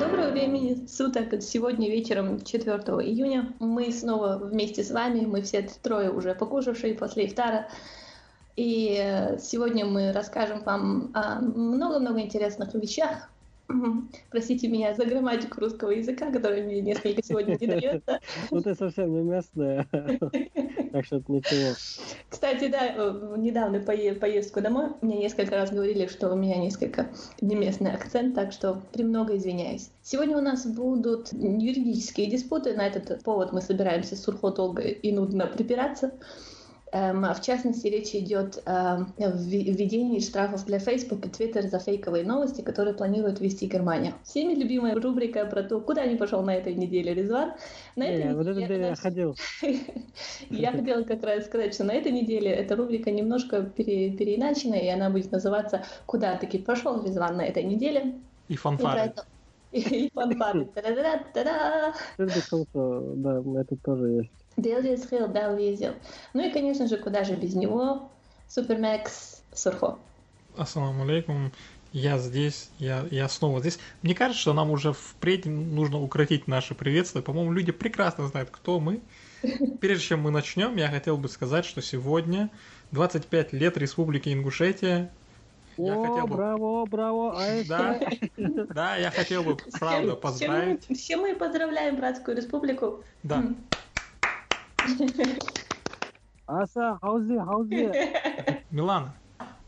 Доброго времени суток. Сегодня вечером 4 июня мы снова вместе с вами. Мы все трое уже покушавшие после ифтара. И э, сегодня мы расскажем вам о много-много интересных вещах, Простите меня за грамматику русского языка, которая мне несколько сегодня не дается. Ну ты совсем не местная, так что это ничего. Кстати, да, э, недавно поездку домой мне несколько раз говорили, что у меня несколько неместный акцент, так что премного извиняюсь. Сегодня у нас будут юридические диспуты, на этот повод мы собираемся с Сурхо долго и нудно припираться. Эм, в частности, речь идет о введении штрафов для Facebook и Twitter за фейковые новости, которые планирует ввести Германия. Всеми любимая рубрика про то, куда не пошел на этой неделе Резван. На этой не, неделе, вот это я ходил. я хотела как раз сказать, что на этой неделе эта рубрика немножко пере, переиначена, и она будет называться «Куда таки пошел Резван на этой неделе?» И фанфары. И фанфары. Да, это тоже есть. Делвис Хилл, да, увидел. Ну и, конечно же, куда же без него? Супермекс Сурхо. Ассаламу алейкум. Я здесь, я, я снова здесь. Мне кажется, что нам уже впредь нужно укротить наше приветствие. По-моему, люди прекрасно знают, кто мы. Прежде чем мы начнем, я хотел бы сказать, что сегодня 25 лет Республики Ингушетия. Я О, хотел бы... браво, браво, а да, да, я хотел бы, правда, поздравить. Все мы поздравляем Братскую Республику. Да. Аса, хаузи, хаузи. Милана,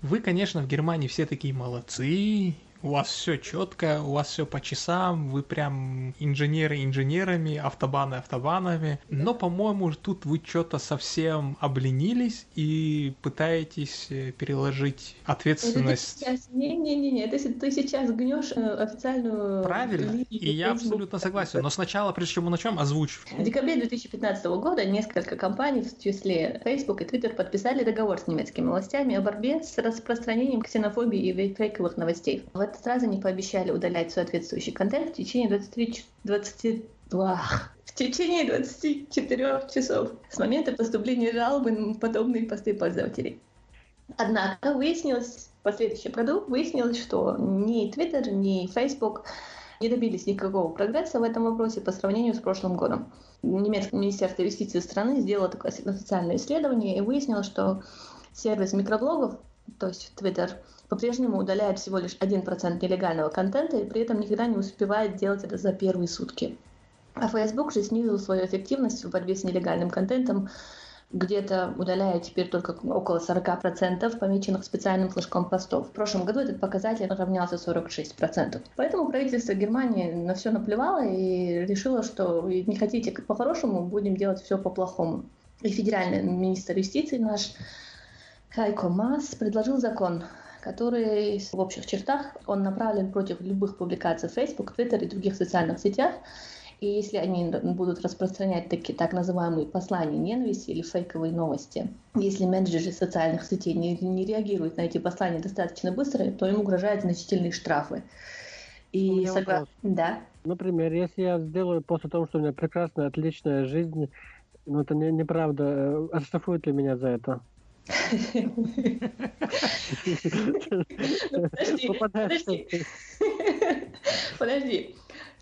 вы, конечно, в Германии все такие молодцы, у вас все четко, у вас все по часам, вы прям инженеры инженерами, автобаны автобанами. Но, по-моему, тут вы что-то совсем обленились и пытаетесь э, переложить ответственность. Не-не-не, ты, ты сейчас гнешь э, официальную Правильно, и я абсолютно согласен. Но сначала, прежде чем мы начнем, озвучь. В декабре 2015 года несколько компаний, в числе Facebook и Twitter, подписали договор с немецкими властями о борьбе с распространением ксенофобии и фейковых новостей. В сразу не пообещали удалять соответствующий контент в течение 23, 22, в течение 24 часов с момента поступления жалобы на подобные посты пользователей. Однако выяснилось в последующем году, выяснилось, что ни Twitter, ни Facebook не добились никакого прогресса в этом вопросе по сравнению с прошлым годом. Немецкое министерство юстиции страны сделало такое официальное исследование и выяснило, что сервис микроблогов, то есть Twitter, по-прежнему удаляет всего лишь 1% нелегального контента и при этом никогда не успевает делать это за первые сутки. А Facebook же снизил свою эффективность в борьбе с нелегальным контентом, где-то удаляет теперь только около 40% помеченных специальным флажком постов. В прошлом году этот показатель равнялся 46%. Поэтому правительство Германии на все наплевало и решило, что не хотите по-хорошему, будем делать все по-плохому. И федеральный министр юстиции наш Кайко Мас предложил закон, который в общих чертах он направлен против любых публикаций в Facebook, Twitter и других социальных сетях. И если они будут распространять такие так называемые послания ненависти или фейковые новости, если менеджеры социальных сетей не, не реагируют на эти послания достаточно быстро, то им угрожают значительные штрафы. И согла... Да. Например, если я сделаю после того, что у меня прекрасная, отличная жизнь, но это не, неправда, э, оштрафуют ли меня за это? Подожди, подожди.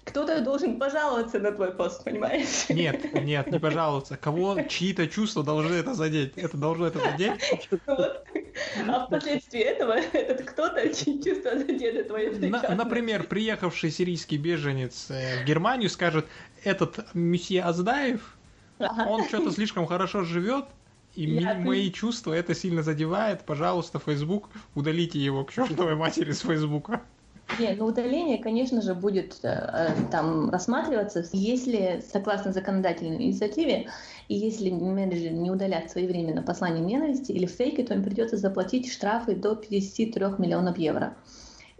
Кто-то должен пожаловаться на твой пост, понимаешь? Нет, нет, не пожаловаться. Кого чьи-то чувства должны это задеть? Это должно это задеть? Вот. А впоследствии этого этот кто-то чьи чувства задеты твои На, Например, приехавший сирийский беженец э, в Германию скажет, этот месье Аздаев, он что-то слишком хорошо живет, и я мои чувства это сильно задевает. Пожалуйста, Facebook, удалите его к чертовой матери с Фейсбука. Нет, ну удаление, конечно же, будет э, э, там рассматриваться, если, согласно законодательной инициативе, и если менеджеры не удалят своевременно послание ненависти или фейки, то им придется заплатить штрафы до 53 миллионов евро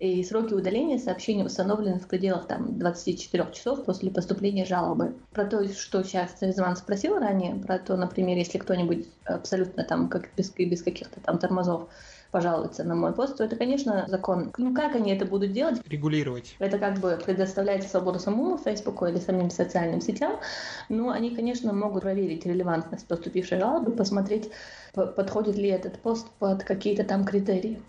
и сроки удаления сообщений установлены в пределах там, 24 часов после поступления жалобы. Про то, что сейчас Резван спросил ранее, про то, например, если кто-нибудь абсолютно там как без, без каких-то там тормозов пожалуются на мой пост, то это, конечно, закон. Ну, как они это будут делать? Регулировать. Это как бы предоставляет свободу самому Фейсбуку или самим социальным сетям, но они, конечно, могут проверить релевантность поступившей жалобы, посмотреть, подходит ли этот пост под какие-то там критерии.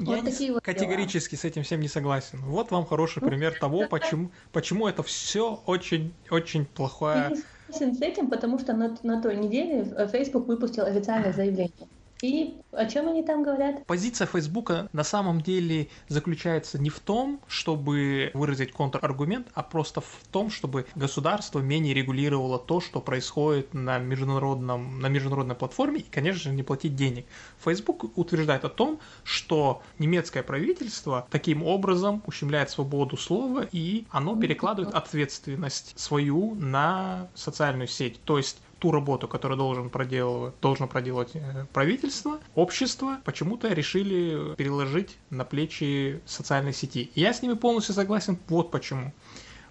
Я вот такие вот категорически дела. с этим всем не согласен. Вот вам хороший пример того, почему, почему это все очень, очень плохое. Я согласен с этим, потому что на, на той неделе Facebook выпустил официальное заявление. И о чем они там говорят? Позиция Фейсбука на самом деле заключается не в том, чтобы выразить контраргумент, а просто в том, чтобы государство менее регулировало то, что происходит на, международном, на международной платформе, и, конечно же, не платить денег. Facebook утверждает о том, что немецкое правительство таким образом ущемляет свободу слова, и оно перекладывает ответственность свою на социальную сеть. То есть ту работу, которую должен проделывать, должно проделать э, правительство, общество, почему-то решили переложить на плечи социальной сети. я с ними полностью согласен вот почему.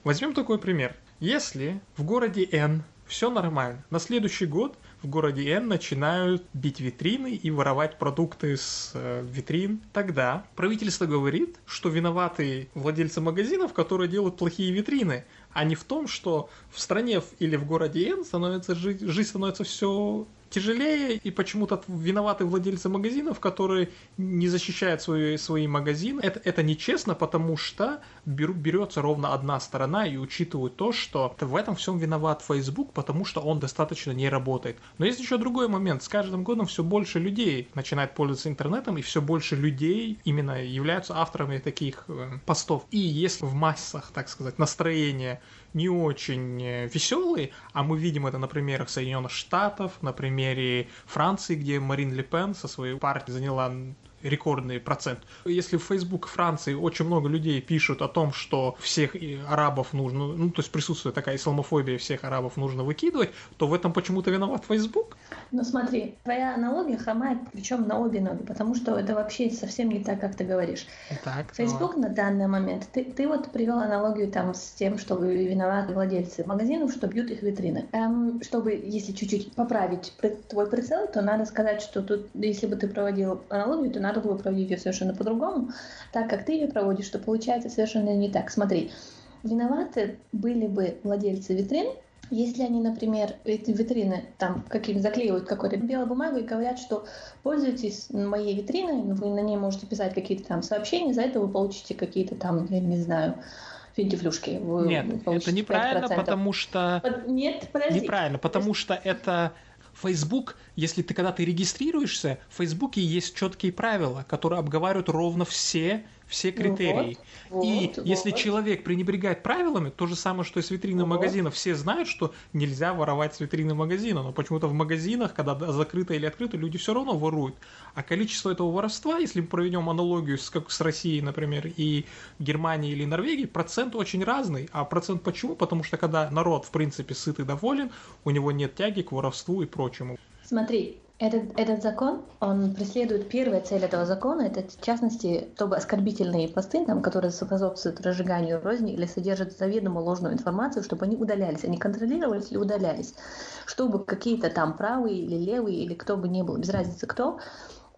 Возьмем такой пример. Если в городе N все нормально, на следующий год в городе N начинают бить витрины и воровать продукты с э, витрин, тогда правительство говорит, что виноваты владельцы магазинов, которые делают плохие витрины, а не в том, что в стране или в городе N становится жизнь становится все тяжелее, и почему-то виноваты владельцы магазинов, которые не защищают свои, свои магазины. Это, это нечестно, потому что беру, берется ровно одна сторона и учитывают то, что в этом всем виноват Facebook, потому что он достаточно не работает. Но есть еще другой момент. С каждым годом все больше людей начинает пользоваться интернетом, и все больше людей именно являются авторами таких э, постов. И если в массах, так сказать, настроение не очень э, веселые, а мы видим это на примерах Соединенных Штатов, на примере Франции, где Марин Ле Пен со своей партией заняла рекордный процент. Если в Facebook Франции очень много людей пишут о том, что всех арабов нужно, ну, то есть присутствует такая исламофобия, всех арабов нужно выкидывать, то в этом почему-то виноват Facebook. Ну смотри, твоя аналогия хромает, причем на обе ноги, потому что это вообще совсем не так, как ты говоришь. Так, Facebook но... на данный момент, ты, ты вот привел аналогию там с тем, что виноваты владельцы магазинов, что бьют их витрины. Эм, чтобы, если чуть-чуть поправить твой прицел, то надо сказать, что тут, если бы ты проводил аналогию, то надо надо было проводить ее совершенно по-другому, так как ты ее проводишь, что получается совершенно не так. Смотри, виноваты были бы владельцы витрин, если они, например, эти витрины там каким заклеивают какую-то белую бумагу и говорят, что пользуйтесь моей витриной, вы на ней можете писать какие-то там сообщения, за это вы получите какие-то там, я не знаю, финтифлюшки. Вы Нет, это неправильно, 5%. потому что... Нет, подожди. Неправильно, потому что это Facebook, если ты когда ты регистрируешься, в Фейсбуке есть четкие правила, которые обговаривают ровно все все критерии. Вот, и вот, если вот. человек пренебрегает правилами, то же самое, что и с витрины вот. магазина. Все знают, что нельзя воровать с витрины магазина, но почему-то в магазинах, когда закрыто или открыто, люди все равно воруют. А количество этого воровства, если мы проведем аналогию с, как с Россией, например, и Германией или Норвегией, процент очень разный. А процент почему? Потому что когда народ, в принципе, сыт и доволен, у него нет тяги к воровству и прочему. Смотри, этот, этот закон, он преследует первая цель этого закона, это в частности, чтобы оскорбительные посты, там, которые способствуют разжиганию розни или содержат заведомо ложную информацию, чтобы они удалялись, они контролировались или удалялись, чтобы какие-то там правые или левые или кто бы ни был, без разницы кто,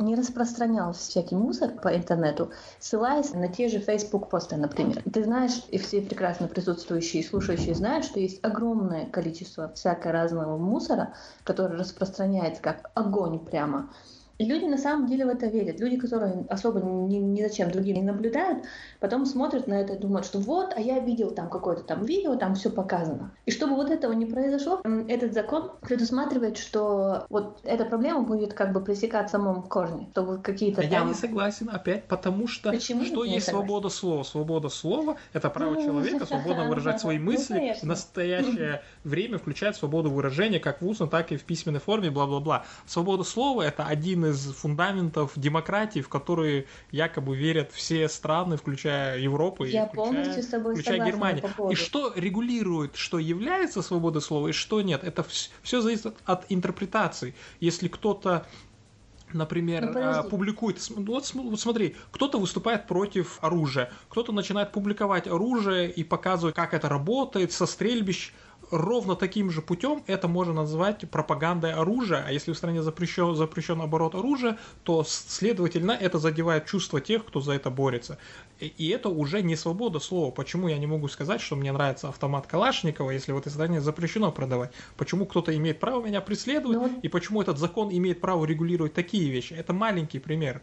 не распространял всякий мусор по интернету, ссылаясь на те же Facebook посты, например. Ты знаешь, и все прекрасно присутствующие и слушающие знают, что есть огромное количество всякого разного мусора, который распространяется как огонь прямо и люди на самом деле в это верят. Люди, которые особо ни, ни зачем другим не наблюдают, потом смотрят на это и думают, что вот, а я видел там какое-то там видео, там все показано. И чтобы вот этого не произошло, этот закон предусматривает, что вот эта проблема будет как бы пресекать в самом корне, чтобы какие-то а там... Я не согласен опять, потому что Почему что есть согласен? свобода слова? Свобода слова — это право человека свободно выражать свои ну, мысли. В настоящее время включает свободу выражения как в устной, так и в письменной форме, бла-бла-бла. Свобода слова — это один из из фундаментов демократии, в которые якобы верят все страны, включая Европу Я и включая, включая Германию. И что регулирует, что является свободой слова и что нет, это все зависит от интерпретации. Если кто-то например, ну, а, публикует, вот, вот смотри, кто-то выступает против оружия, кто-то начинает публиковать оружие и показывать, как это работает со стрельбищ, ровно таким же путем это можно назвать пропагандой оружия, а если в стране запрещен, запрещен оборот оружия, то, следовательно, это задевает чувства тех, кто за это борется. И это уже не свобода слова. Почему я не могу сказать, что мне нравится автомат Калашникова, если в этой стране запрещено продавать? Почему кто-то имеет право меня преследовать. Ну и почему этот закон имеет право регулировать такие вещи? Это маленький пример.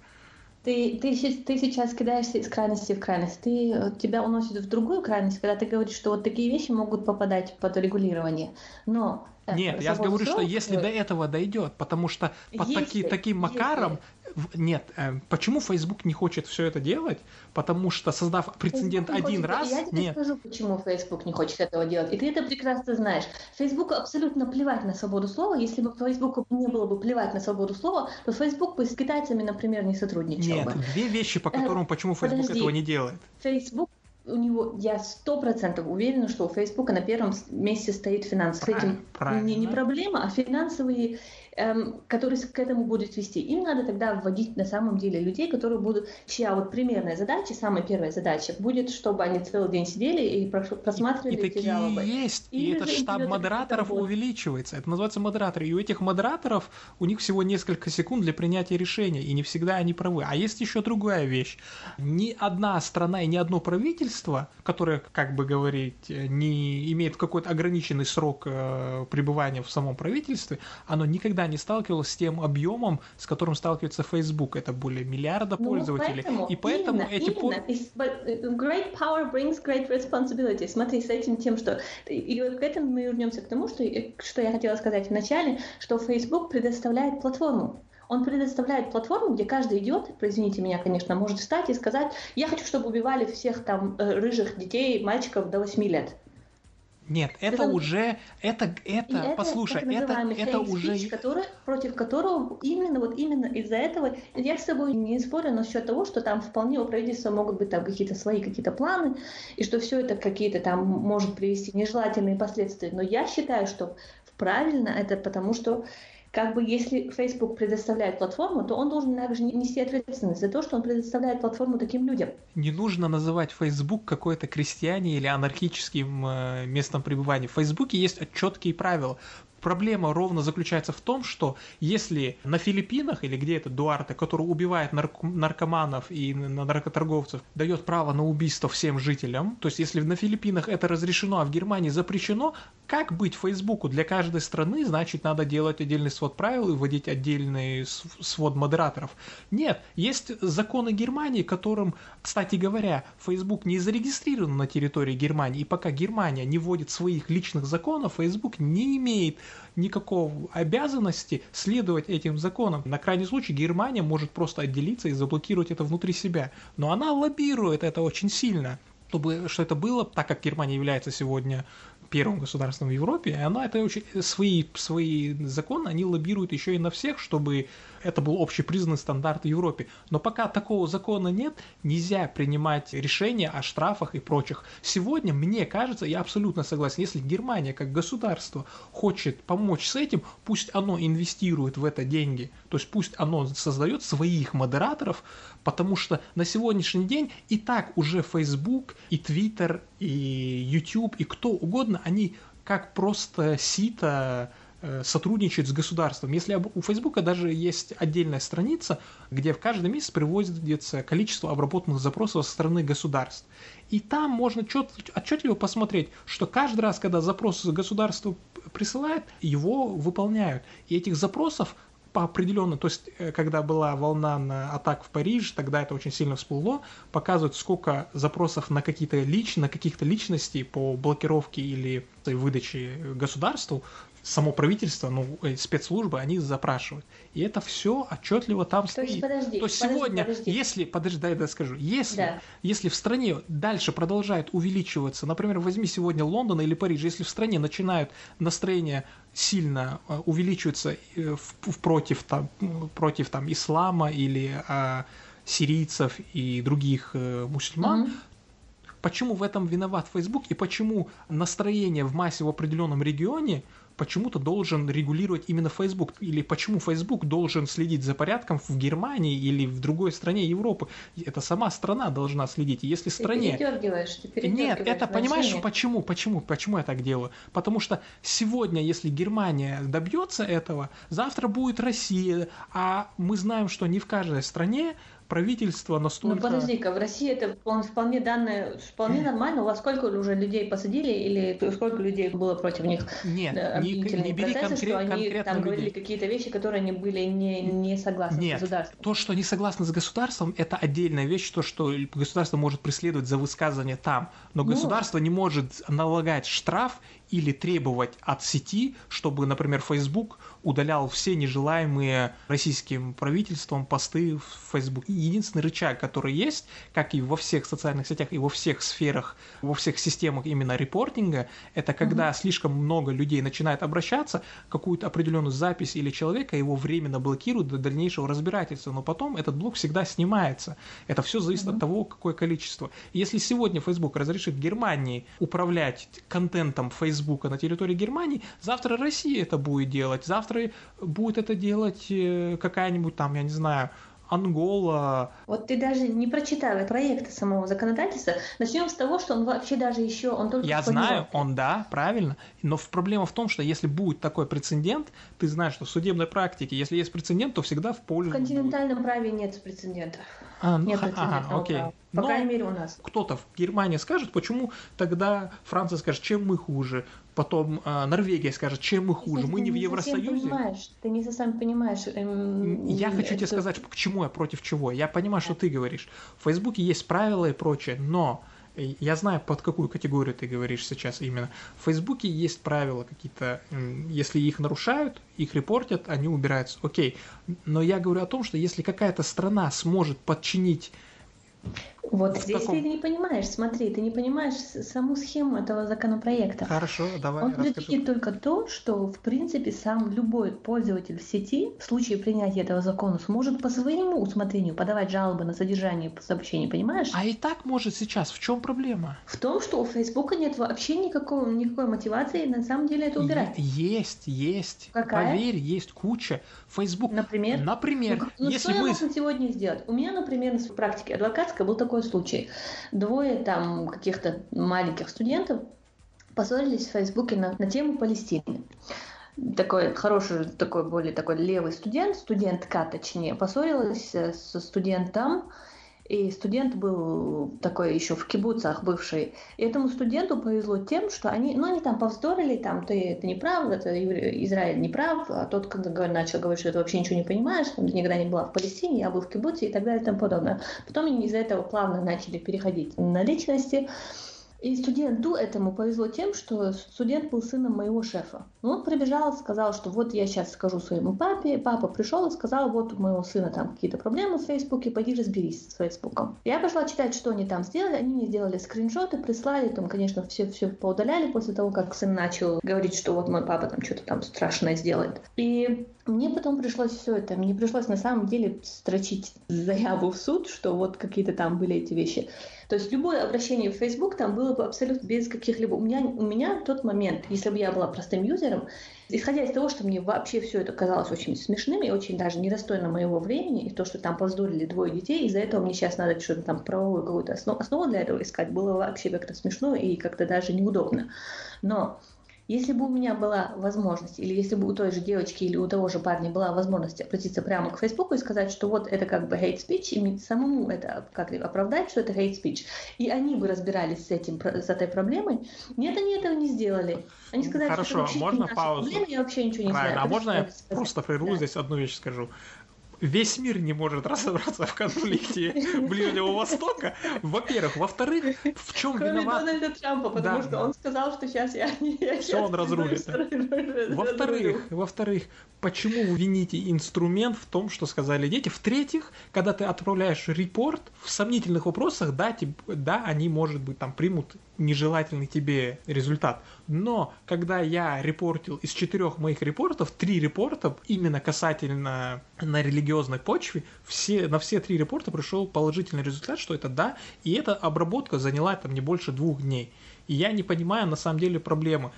Ты, ты, ты сейчас кидаешься из крайности в крайность. Ты, э, тебя уносит в другую крайность, когда ты говоришь, что вот такие вещи могут попадать под регулирование. Но э, нет, я говорю, что если до этого дойдет, потому что под таки, таким макаром если нет, э, почему Facebook не хочет все это делать? Потому что создав прецедент Facebook один хочет, раз, я тебе нет. скажу, почему Facebook не хочет этого делать, и ты это прекрасно знаешь. Facebook абсолютно плевать на свободу слова. Если бы Facebook не было бы плевать на свободу слова, то Facebook бы с китайцами, например, не сотрудничал нет, бы. две вещи, по которым э, почему Facebook Подожди. этого не делает. Facebook у него, я сто процентов уверена, что у Фейсбука на первом месте стоит финансы. С этим не, не проблема, а финансовые эм, которые к этому будут вести. Им надо тогда вводить на самом деле людей, которые будут, чья вот примерная задача, самая первая задача будет, чтобы они целый день сидели и просматривали и, и эти жалобы. есть, и, и этот штаб модераторов увеличивается. Это называется модераторы. И у этих модераторов у них всего несколько секунд для принятия решения, и не всегда они правы. А есть еще другая вещь. Ни одна страна и ни одно правительство, которое, как бы говорить, не имеет какой-то ограниченный срок э, пребывания в самом правительстве, оно никогда не сталкивалась с тем объемом, с которым сталкивается Facebook. Это более миллиарда ну, пользователей. Поэтому, и поэтому именно, эти... Именно. По... Great power brings great responsibility. Смотри, с этим тем, что... И к этому мы вернемся к тому, что, что я хотела сказать вначале, что Facebook предоставляет платформу. Он предоставляет платформу, где каждый идиот, извините меня, конечно, может встать и сказать, я хочу, чтобы убивали всех там э, рыжих детей, мальчиков до 8 лет. Нет, это, это уже, это, это, это послушай, это, это уже... Speech, который, против которого именно, вот именно из-за этого, я с тобой не спорю насчет того, что там вполне у правительства могут быть там какие-то свои какие-то планы, и что все это какие-то там может привести нежелательные последствия, но я считаю, что правильно это потому, что как бы если Facebook предоставляет платформу, то он должен также нести ответственность за то, что он предоставляет платформу таким людям. Не нужно называть Facebook какой-то крестьяне или анархическим э, местом пребывания. В Facebook есть четкие правила проблема ровно заключается в том, что если на Филиппинах или где это Дуарте, который убивает нарк- наркоманов и наркоторговцев, дает право на убийство всем жителям, то есть если на Филиппинах это разрешено, а в Германии запрещено, как быть Фейсбуку? Для каждой страны, значит, надо делать отдельный свод правил и вводить отдельный свод модераторов. Нет, есть законы Германии, которым, кстати говоря, Facebook не зарегистрирован на территории Германии, и пока Германия не вводит своих личных законов, Facebook не имеет никакого обязанности следовать этим законам. На крайний случай Германия может просто отделиться и заблокировать это внутри себя. Но она лоббирует это очень сильно чтобы что это было, так как Германия является сегодня первым государством в Европе, и она это очень свои свои законы они лоббируют еще и на всех, чтобы это был общепризнанный стандарт в Европе. Но пока такого закона нет, нельзя принимать решения о штрафах и прочих. Сегодня, мне кажется, я абсолютно согласен, если Германия как государство хочет помочь с этим, пусть оно инвестирует в это деньги, то есть пусть оно создает своих модераторов, потому что на сегодняшний день и так уже Facebook, и Twitter, и YouTube, и кто угодно, они как просто сито Э, сотрудничает с государством. Если у Фейсбука даже есть отдельная страница, где в каждый месяц приводится количество обработанных запросов со стороны государств. И там можно чет, отчетливо посмотреть, что каждый раз, когда запрос государству присылает, его выполняют. И этих запросов по определенно, то есть э, когда была волна на атак в Париж, тогда это очень сильно всплыло, показывают, сколько запросов на какие-то лич, на каких-то личностей по блокировке или выдаче государству само правительство, ну, э, спецслужбы, они запрашивают. И это все отчетливо там То стоит. Есть, подожди, То есть подожди, сегодня, подожди. если, подожди, дай я скажу, если, да. если в стране дальше продолжает увеличиваться, например, возьми сегодня Лондон или Париж, если в стране начинают настроение сильно э, увеличиваться э, против, там, против там, ислама или а, сирийцев и других а, мусульман, угу. Почему в этом виноват Facebook и почему настроение в массе в определенном регионе почему-то должен регулировать именно Facebook? Или почему Facebook должен следить за порядком в Германии или в другой стране Европы? Это сама страна должна следить. Если стране... Ты передергиваешь, ты передергиваешь Нет, это понимаешь, почему? Почему? Почему я так делаю? Потому что сегодня, если Германия добьется этого, завтра будет Россия, а мы знаем, что не в каждой стране правительство настолько... Ну подожди-ка, в России это вполне данное, вполне нормально. У вас сколько уже людей посадили или сколько людей было против них? Нет, не, не бери процессы, конкрет, что они там говорили какие-то вещи, которые они были не, не согласны Нет, с государством. то, что не согласны с государством, это отдельная вещь, то, что государство может преследовать за высказывание там, но ну, государство не может налагать штраф или требовать от сети, чтобы, например, Facebook удалял все нежелаемые российским правительством посты в Facebook. И единственный рычаг, который есть, как и во всех социальных сетях, и во всех сферах, во всех системах именно репортинга, это когда mm-hmm. слишком много людей начинает обращаться, какую-то определенную запись или человека его временно блокируют до дальнейшего разбирательства, но потом этот блок всегда снимается. Это все зависит mm-hmm. от того, какое количество. если сегодня Facebook разрешит Германии управлять контентом Facebook на территории Германии, завтра Россия это будет делать, завтра завтра будет это делать э, какая-нибудь там, я не знаю, Ангола. Вот ты даже не прочитал проекта самого законодательства. Начнем с того, что он вообще даже еще, он только Я знаю, он да, правильно. Но проблема в том, что если будет такой прецедент, ты знаешь, что в судебной практике, если есть прецедент, то всегда в пользу. В континентальном будет. праве нет прецедентов. А, ну, нет ага, окей. Права. По Но крайней мере у нас. Кто-то в Германии скажет, почему тогда Франция скажет, чем мы хуже, потом э, Норвегия скажет, чем мы хуже, Кстати, мы не в Евросоюзе. Понимаешь, ты не совсем понимаешь. Эм, я хочу тебе сказать, к чему я против чего. Я понимаю, что ты говоришь. В Фейсбуке есть правила и прочее, но я знаю, под какую категорию ты говоришь сейчас именно. В Фейсбуке есть правила какие-то, если их нарушают, их репортят, они убираются. Окей. Но я говорю о том, что если какая-то страна сможет подчинить вот здесь таком... ты не понимаешь, смотри, ты не понимаешь саму схему этого законопроекта. Хорошо, давай. Он предвидит только то, что, в принципе, сам любой пользователь в сети в случае принятия этого закона сможет по своему усмотрению подавать жалобы на содержание сообщений, понимаешь? А и так может сейчас. В чем проблема? В том, что у Фейсбука нет вообще никакого, никакой мотивации на самом деле это убирать. Есть, есть. Какая? Поверь, есть куча. Facebook. Например? Например. Ну, ну если что мы... я могу сегодня сделать? У меня, например, в практике адвокатской был такой случай. Двое там каких-то маленьких студентов поссорились в Фейсбуке на, на тему Палестины такой хороший, такой более такой левый студент, студентка точнее, поссорилась со студентом, и студент был такой еще в кибуцах бывший. И этому студенту повезло тем, что они, ну, они там повздорили, там, ты это неправда, это Израиль не прав, а тот, когда начал говорить, что ты вообще ничего не понимаешь, ты никогда не была в Палестине, я был в кибуце и так далее и тому подобное. Потом они из-за этого плавно начали переходить на личности. И студенту этому повезло тем, что студент был сыном моего шефа. Ну, он прибежал, сказал, что вот я сейчас скажу своему папе. Папа пришел и сказал, вот у моего сына там какие-то проблемы в Фейсбуке, пойди разберись с Фейсбуком. Я пошла читать, что они там сделали. Они мне сделали скриншоты, прислали, там, конечно, все, все поудаляли после того, как сын начал говорить, что вот мой папа там что-то там страшное сделает. И мне потом пришлось все это, мне пришлось на самом деле строчить заяву в суд, что вот какие-то там были эти вещи. То есть любое обращение в Facebook там было бы абсолютно без каких-либо... У меня, у меня в тот момент, если бы я была простым юзером, исходя из того, что мне вообще все это казалось очень смешным и очень даже недостойно моего времени, и то, что там поздорили двое детей, из-за этого мне сейчас надо что-то там правовую какую-то основу, основу для этого искать, было вообще как-то смешно и как-то даже неудобно. Но если бы у меня была возможность, или если бы у той же девочки или у того же парня была возможность обратиться прямо к Фейсбуку и сказать, что вот это как бы hate speech, и самому это как оправдать, что это hate speech, и они бы разбирались с этим, с этой проблемой, нет, они этого не сделали. Они сказали, Хорошо, что это можно паузу? Проблема, я вообще ничего не Правильно. знаю. А можно я просто прерву да. здесь одну вещь скажу? Весь мир не может разобраться в конфликте Ближнего Востока. Во-первых. Во-вторых, в чем Кроме виноват... Дональда Трампа, потому да, что он сказал, что сейчас я... я Все он разрулит. Во-вторых, во-вторых, почему вы вините инструмент в том, что сказали дети? В-третьих, когда ты отправляешь репорт, в сомнительных вопросах, да, тип, да, они, может быть, там примут нежелательный тебе результат. Но когда я репортил из четырех моих репортов, три репорта именно касательно на религиозной почве, все, на все три репорта пришел положительный результат, что это да, и эта обработка заняла там не больше двух дней. И я не понимаю на самом деле проблемы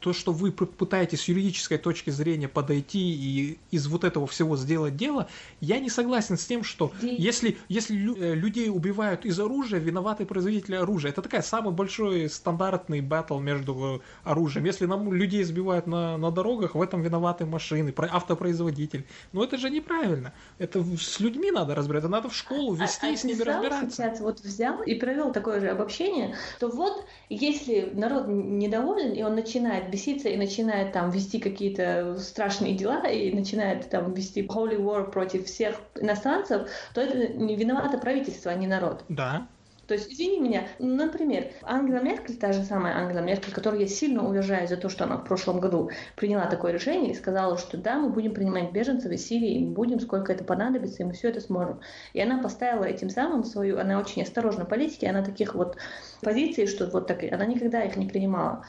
то, что вы пытаетесь с юридической точки зрения подойти и из вот этого всего сделать дело, я не согласен с тем, что если, если э, людей убивают из оружия, виноваты производители оружия. Это такая самый большой стандартный батл между э, оружием. Если нам людей сбивают на, на дорогах, в этом виноваты машины, автопроизводитель. Но это же неправильно. Это с людьми надо разбираться, надо в школу а, вести а, и с ними разбираться. Сейчас вот взял и провел такое же обобщение, то вот если народ недоволен, и он начинает беситься и начинает там вести какие-то страшные дела, и начинает там вести holy war против всех иностранцев, то это не виновато правительство, а не народ. Да. То есть, извини меня, например, Ангела Меркель, та же самая Ангела Меркель, которую я сильно уважаю за то, что она в прошлом году приняла такое решение и сказала, что да, мы будем принимать беженцев из Сирии, мы будем, сколько это понадобится, и мы все это сможем. И она поставила этим самым свою, она очень осторожна в политике, она таких вот позиций, что вот так, она никогда их не принимала.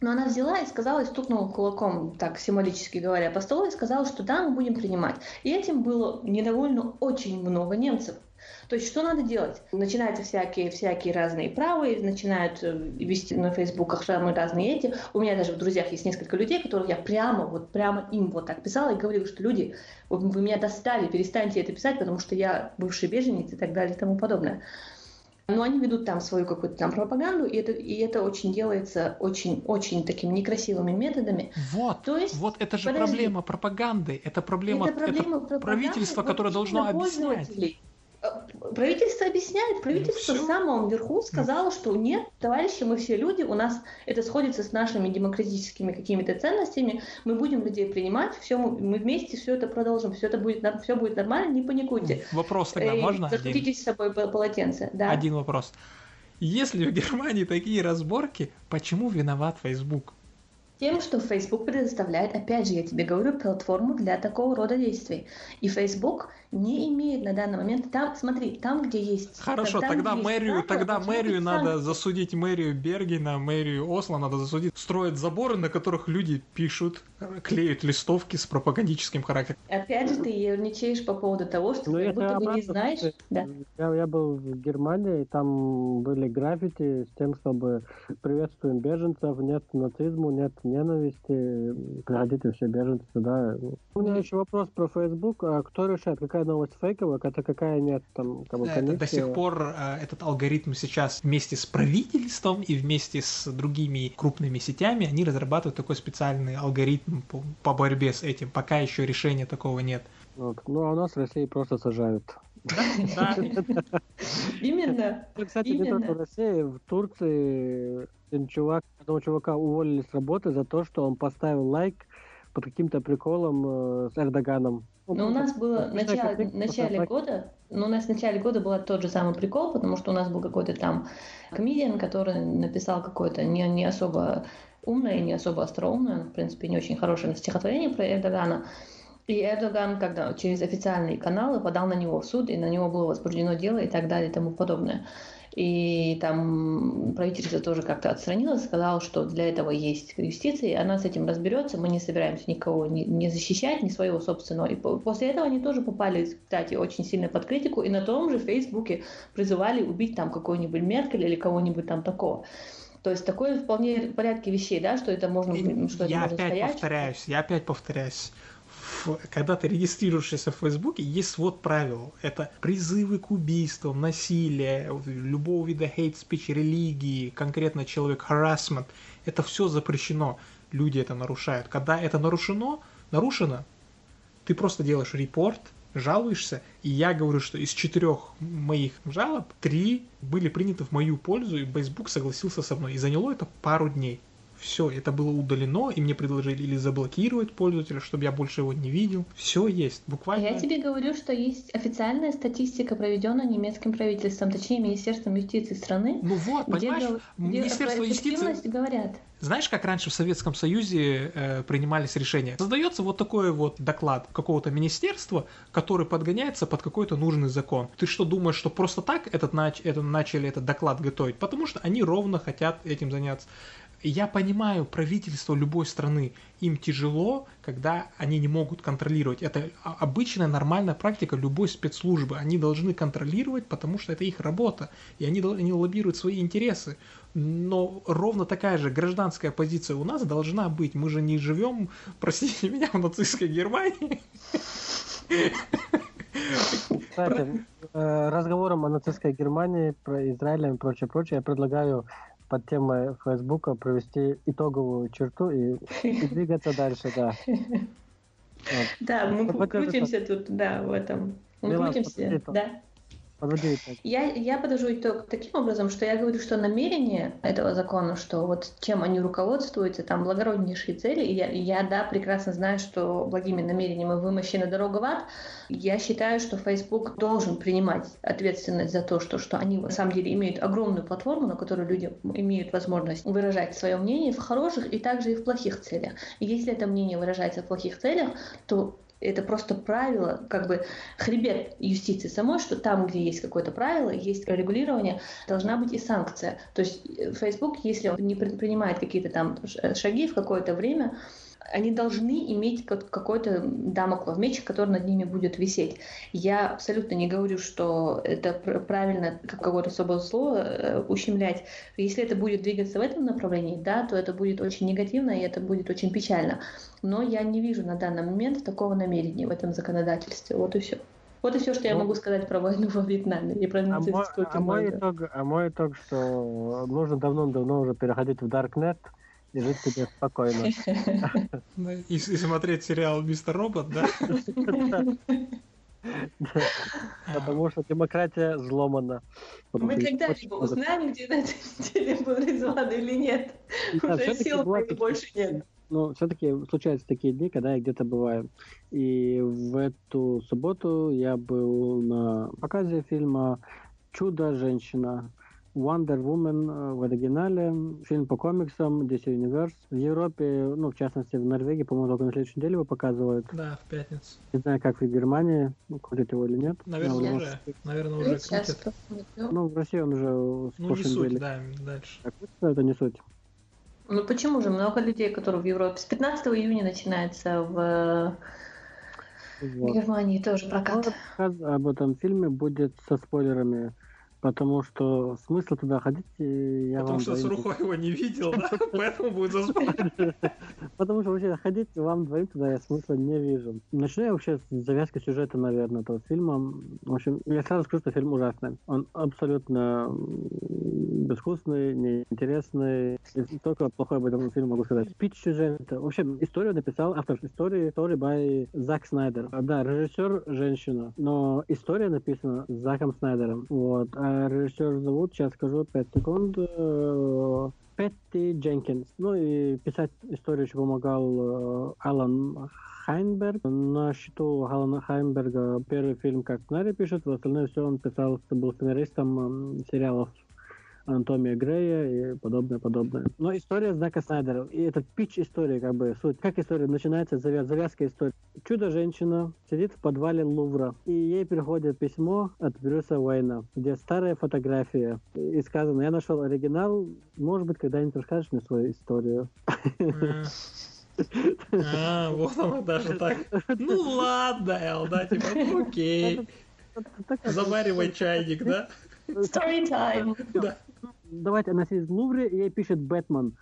Но она взяла и сказала, и стукнула кулаком, так символически говоря, по столу и сказала, что да, мы будем принимать. И этим было недовольно очень много немцев. То есть что надо делать? Начинаются всякие, всякие разные правые, начинают э, вести на фейсбуках самые разные эти. У меня даже в друзьях есть несколько людей, которых я прямо, вот прямо им вот так писала и говорила, что люди, вы меня достали, перестаньте это писать, потому что я бывший беженец и так далее и тому подобное. Но они ведут там свою какую-то там пропаганду, и это, и это очень делается очень-очень такими некрасивыми методами. Вот, То есть, вот это же подожди, проблема пропаганды, это проблема, это проблема это правительства, которое должно объяснять. Правительство объясняет, правительство ну, в самом верху сказало, что нет, товарищи, мы все люди, у нас это сходится с нашими демократическими какими-то ценностями, мы будем людей принимать, все, мы вместе все это продолжим, все это будет, все будет нормально, не паникуйте. Вопрос тогда э, можно? Захватите с собой полотенце. Да. Один вопрос. Если в Германии такие разборки, почему виноват Facebook? Тем, что Facebook предоставляет, опять же, я тебе говорю, платформу для такого рода действий. И Facebook не имеет на данный момент там, смотри, там, где есть. Хорошо, там, тогда мэрию, есть, тогда мэрию надо засудить мэрию Бергена, мэрию Осло надо засудить, строить заборы, на которых люди пишут, клеют листовки с пропагандическим характером. Опять же, ты ерничаешь по поводу того, что ну, будто бы не знаешь. Да. Я, я был в Германии, там были граффити с тем, чтобы приветствуем беженцев, нет нацизму, нет ненависти, приходите все беженцы сюда. У меня еще вопрос про Facebook. А кто решает, какая новость фейковая, а какая нет? Там, как бы, комиссия... До сих пор э, этот алгоритм сейчас вместе с правительством и вместе с другими крупными сетями, они разрабатывают такой специальный алгоритм по, по борьбе с этим. Пока еще решения такого нет. Вот. Ну, а у нас в России просто сажают. Именно. Кстати, не только в России, в Турции чувак, одного чувака уволили с работы за то, что он поставил лайк под каким-то приколом э, с Эрдоганом. Ну, ну у нас было в начале, начале года, ну, у нас в начале года был тот же самый прикол, потому что у нас был какой-то там комедиан, который написал какое-то не, не особо умное, не особо остроумное, в принципе, не очень хорошее стихотворение про Эрдогана. И Эрдоган, когда через официальные каналы подал на него в суд, и на него было возбуждено дело и так далее и тому подобное. И там правительство тоже как-то отстранилось, сказало, что для этого есть юстиция, и она с этим разберется, мы не собираемся никого не, не защищать, ни своего собственного. И после этого они тоже попали, кстати, очень сильно под критику, и на том же Фейсбуке призывали убить там какой-нибудь Меркель или кого-нибудь там такого. То есть такое вполне в порядке вещей, да, что это можно, что я это опять стоять. повторяюсь, я опять повторяюсь когда ты регистрируешься в Фейсбуке, есть свод правил. Это призывы к убийствам, насилие, любого вида speech, религии, конкретно человек, harassment. Это все запрещено. Люди это нарушают. Когда это нарушено, нарушено, ты просто делаешь репорт, жалуешься, и я говорю, что из четырех моих жалоб три были приняты в мою пользу, и Facebook согласился со мной. И заняло это пару дней все, это было удалено, и мне предложили или заблокировать пользователя, чтобы я больше его не видел. Все есть, буквально. Я тебе говорю, что есть официальная статистика, проведенная немецким правительством, точнее Министерством юстиции страны. Ну вот, где понимаешь, где Министерство юстиции... говорят. Знаешь, как раньше в Советском Союзе э, принимались решения? Создается вот такой вот доклад какого-то министерства, который подгоняется под какой-то нужный закон. Ты что думаешь, что просто так этот нач... это начали этот доклад готовить? Потому что они ровно хотят этим заняться. Я понимаю правительство любой страны, им тяжело, когда они не могут контролировать. Это обычная нормальная практика любой спецслужбы. Они должны контролировать, потому что это их работа, и они, они лоббируют свои интересы. Но ровно такая же гражданская позиция у нас должна быть. Мы же не живем, простите меня, в нацистской Германии. Кстати, э, разговором о нацистской Германии, про Израиль и прочее, прочее, я предлагаю под темой Фейсбука провести итоговую черту и, и двигаться дальше, да. Да, мы крутимся тут, да, в этом. Мы крутимся, да. Подводи итог. Я, я подвожу итог таким образом, что я говорю, что намерение этого закона, что вот чем они руководствуются, там благороднейшие цели, я, я да, прекрасно знаю, что благими намерениями вымощена дорога в ад, я считаю, что Facebook должен принимать ответственность за то, что, что они на самом деле имеют огромную платформу, на которой люди имеют возможность выражать свое мнение в хороших и также и в плохих целях. И если это мнение выражается в плохих целях, то это просто правило, как бы хребет юстиции самой, что там, где есть какое-то правило, есть регулирование, должна быть и санкция. То есть э, Facebook, если он не предпринимает какие-то там шаги в какое-то время, они должны иметь какой-то дамоклов меч, который над ними будет висеть. Я абсолютно не говорю, что это правильно какое-то особое слово э, ущемлять. Если это будет двигаться в этом направлении, да, то это будет очень негативно и это будет очень печально. Но я не вижу на данный момент такого намерения в этом законодательстве. Вот и все. Вот и все, что ну, я могу сказать про войну во Вьетнаме и про а мой, а мой итог, а мой итог, что нужно давно-давно уже переходить в Darknet, и жить себе спокойно. И, смотреть сериал «Мистер Робот», да? Потому что демократия взломана. Мы когда-либо узнаем, где на этой неделе был Резван или нет. Уже сил больше нет. Но все-таки случаются такие дни, когда я где-то бываю. И в эту субботу я был на показе фильма «Чудо-женщина». Wonder Woman э, в оригинале, фильм по комиксам DC Universe. В Европе, ну, в частности, в Норвегии, по-моему, только на следующей неделе его показывают. Да, в пятницу. Не знаю, как в Германии, ну, крутят его или нет. Наверное, Но, уже. Наверное, уже крутят. Ну, в России он уже Ну, не суть, неделе. да, дальше. Так, это не суть. Ну, почему же? Много людей, которые в Европе. С 15 июня начинается в вот. Германии тоже прокат. Вот, об этом фильме будет со спойлерами Потому что смысла туда ходить я Потому вам что Сурухо его не видел, да? Поэтому будет заспойлер. Потому что вообще ходить вам двоим туда я смысла не вижу. Начну я вообще с завязки сюжета, наверное, этого фильма. В общем, я сразу скажу, что фильм ужасный. Он абсолютно безвкусный, неинтересный. Только плохое об этом фильме могу сказать. Спич сюжета. В общем, историю написал автор истории, истории by Зак Снайдер. Да, режиссер женщина, но история написана Заком Снайдером. Вот. А режиссер зовут, сейчас скажу, 5 секунд. Э, Петти Дженкинс. Ну и писать историю еще помогал э, Алан Хайнберг. На счету Алана Хайнберга первый фильм как сценарий пишет, в остальное все он писал, был сценаристом сериалов Анатомия Грея и подобное, подобное. Но история знака Снайдера. И это пич истории, как бы, суть. Как история начинается, завяз, завязка истории. Чудо-женщина сидит в подвале Лувра, и ей приходит письмо от Брюса Уэйна, где старая фотография. И сказано, я нашел оригинал, может быть, когда-нибудь расскажешь мне свою историю. А, вот оно даже так. Ну ладно, Эл, да, типа, окей. Заваривай чайник, да? Story time. Да. Давайте она сидит в Лувре, и ей пишет Бэтмен.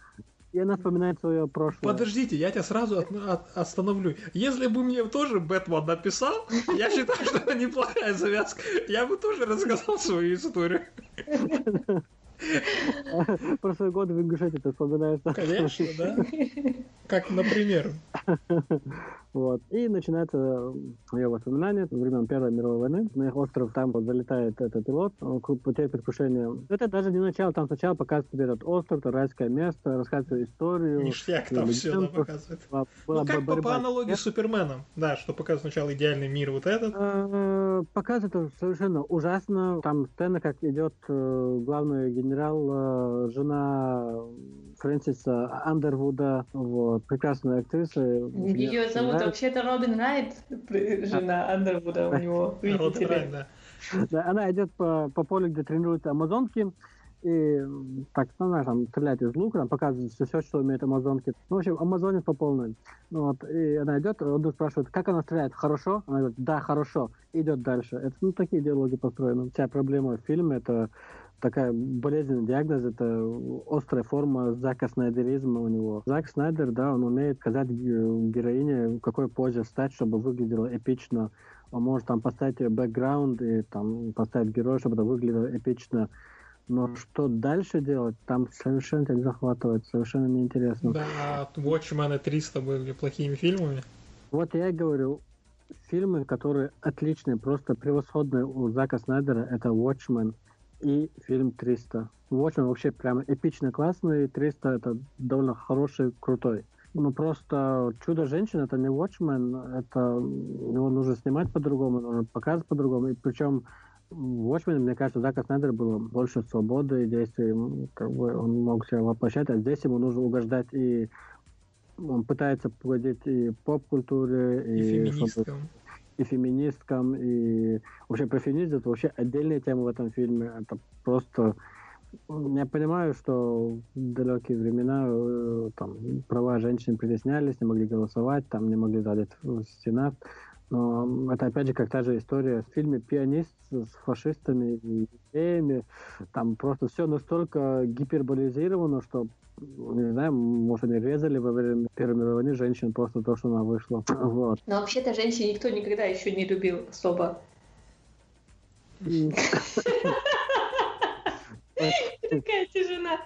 И она вспоминает свое прошлое. Подождите, я тебя сразу от, от, остановлю. Если бы мне тоже Бэтмен написал, я считаю, что это неплохая завязка. Я бы тоже рассказал свою историю. Про свой год в Ингушетии ты вспоминаешь. Конечно, да. Как, например. Вот. И начинается ее воспоминание времен Первой мировой войны. На их остров там вот залетает этот пилот, потеря предвкушения. Это даже не начало, там сначала показывает тебе этот остров, то райское место, рассказывает историю. Ништяк там все да, показывает. Была, ну, как по, по аналогии с Суперменом, да, что показывает сначала идеальный мир вот этот. А, показывает совершенно ужасно. Там сцена, как идет э, главный генерал, э, жена Фрэнсиса Андервуда, вот, прекрасная актриса. Ее зовут вообще-то Робин Райт, жена Андервуда у него, видите ли. Да, она идет по, по полю, где тренируются амазонки, и так, ну, знаешь, там, стрелять из лука, там, показывает все, что умеют амазонки. Ну, в общем, амазонец по полной. Ну, вот, и она идет, он спрашивает, как она стреляет, хорошо? Она говорит, да, хорошо, идет дальше. Это, ну, такие диалоги построены. Вся проблема в фильме, это такая болезненный диагноз, это острая форма Зака Снайдеризма у него. Зак Снайдер, да, он умеет сказать героине, в какой позе стать, чтобы выглядело эпично. Он может там поставить бэкграунд и там поставить героя, чтобы это выглядело эпично. Но что дальше делать, там совершенно не захватывает, совершенно неинтересно. Да, а Watchmen и 300 были плохими фильмами. Вот я и говорю, фильмы, которые отличные, просто превосходные у Зака Снайдера, это Watchmen и фильм 300. Watchmen вообще прям эпично классный, 300 это довольно хороший, крутой. Ну, просто «Чудо-женщина» — это не Watchmen, это его нужно снимать по-другому, нужно показывать по-другому. И причем в Watchmen, мне кажется, Зака Снайдера было больше свободы действий, как бы он мог себя воплощать, а здесь ему нужно угождать и он пытается погодить и поп-культуре, и, и феминисткам. Чтобы, и феминисткам, и вообще про феминизм это вообще отдельная тема в этом фильме. Это просто я понимаю, что в далекие времена э, там, права женщин притеснялись, не могли голосовать, там не могли залить в Сенат. Но это опять же как та же история в фильме «Пианист» с фашистами и идеями. Там просто все настолько гиперболизировано, что не знаю, может, они резали во время Первой мировой войны женщин просто то, что она вышла. Вот. Но вообще-то женщин никто никогда еще не любил особо. Такая тишина.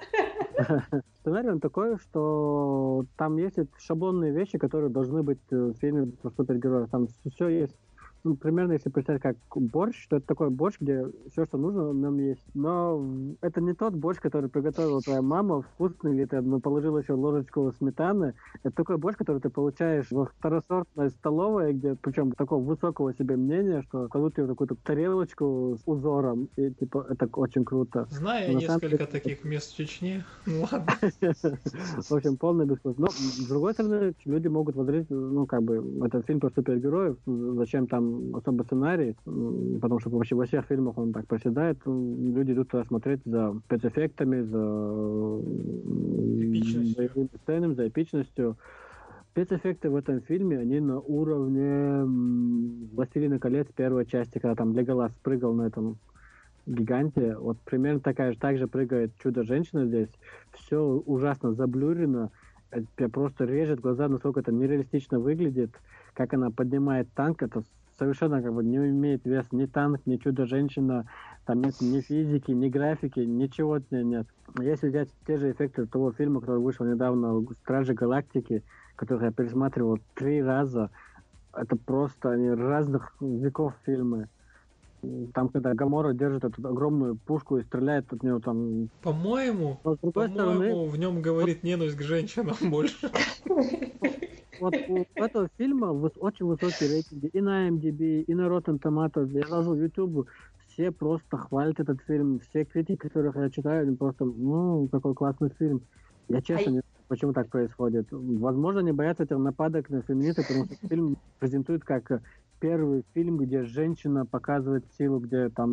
Сценарий он такой, что там есть шаблонные вещи, которые должны быть в фильме про супергероев. Там все есть ну, примерно, если представить как борщ, то это такой борщ, где все, что нужно, в нем есть. Но это не тот борщ, который приготовила твоя мама, вкусный, или ты ну, положил еще ложечку сметаны. Это такой борщ, который ты получаешь во второсортной столовой, где, причем такого высокого себе мнения, что кладут тебе такую такую с узором, и типа это очень круто. Знаю я несколько деле... таких мест в Чечне. Ну ладно. В общем, полный бесплатно. Но, с другой стороны, люди могут воззреть, ну, как бы, это фильм про супергероев, зачем там особо сценарий, потому что вообще во всех фильмах он так проседает. Люди идут смотреть за спецэффектами, за боевыми сценами, за эпичностью. Спецэффекты в этом фильме, они на уровне «Властелина колец» первой части, когда там Леголас прыгал на этом гиганте. Вот примерно такая же, так же прыгает Чудо-женщина здесь. Все ужасно заблюрено. Это просто режет глаза, насколько это нереалистично выглядит. Как она поднимает танк, это совершенно как бы не имеет вес ни танк, ни чудо-женщина, там нет ни физики, ни графики, ничего нет. Если взять те же эффекты того фильма, который вышел недавно, «Стражи Галактики», который я пересматривал три раза, это просто они разных веков фильмы. Там, когда Гамора держит эту огромную пушку и стреляет от нее там... По-моему, по-моему, стороны... в нем говорит ненависть к женщинам больше. Вот у этого фильма очень высокие рейтинги и на MDB, и на Rotten Tomatoes. Я ложу в YouTube, все просто хвалят этот фильм. Все критики, которых я читаю, они просто, ну, какой классный фильм. Я честно не знаю, почему так происходит. Возможно, они боятся этих нападок на феминистов, потому что фильм презентует как первый фильм, где женщина показывает силу, где там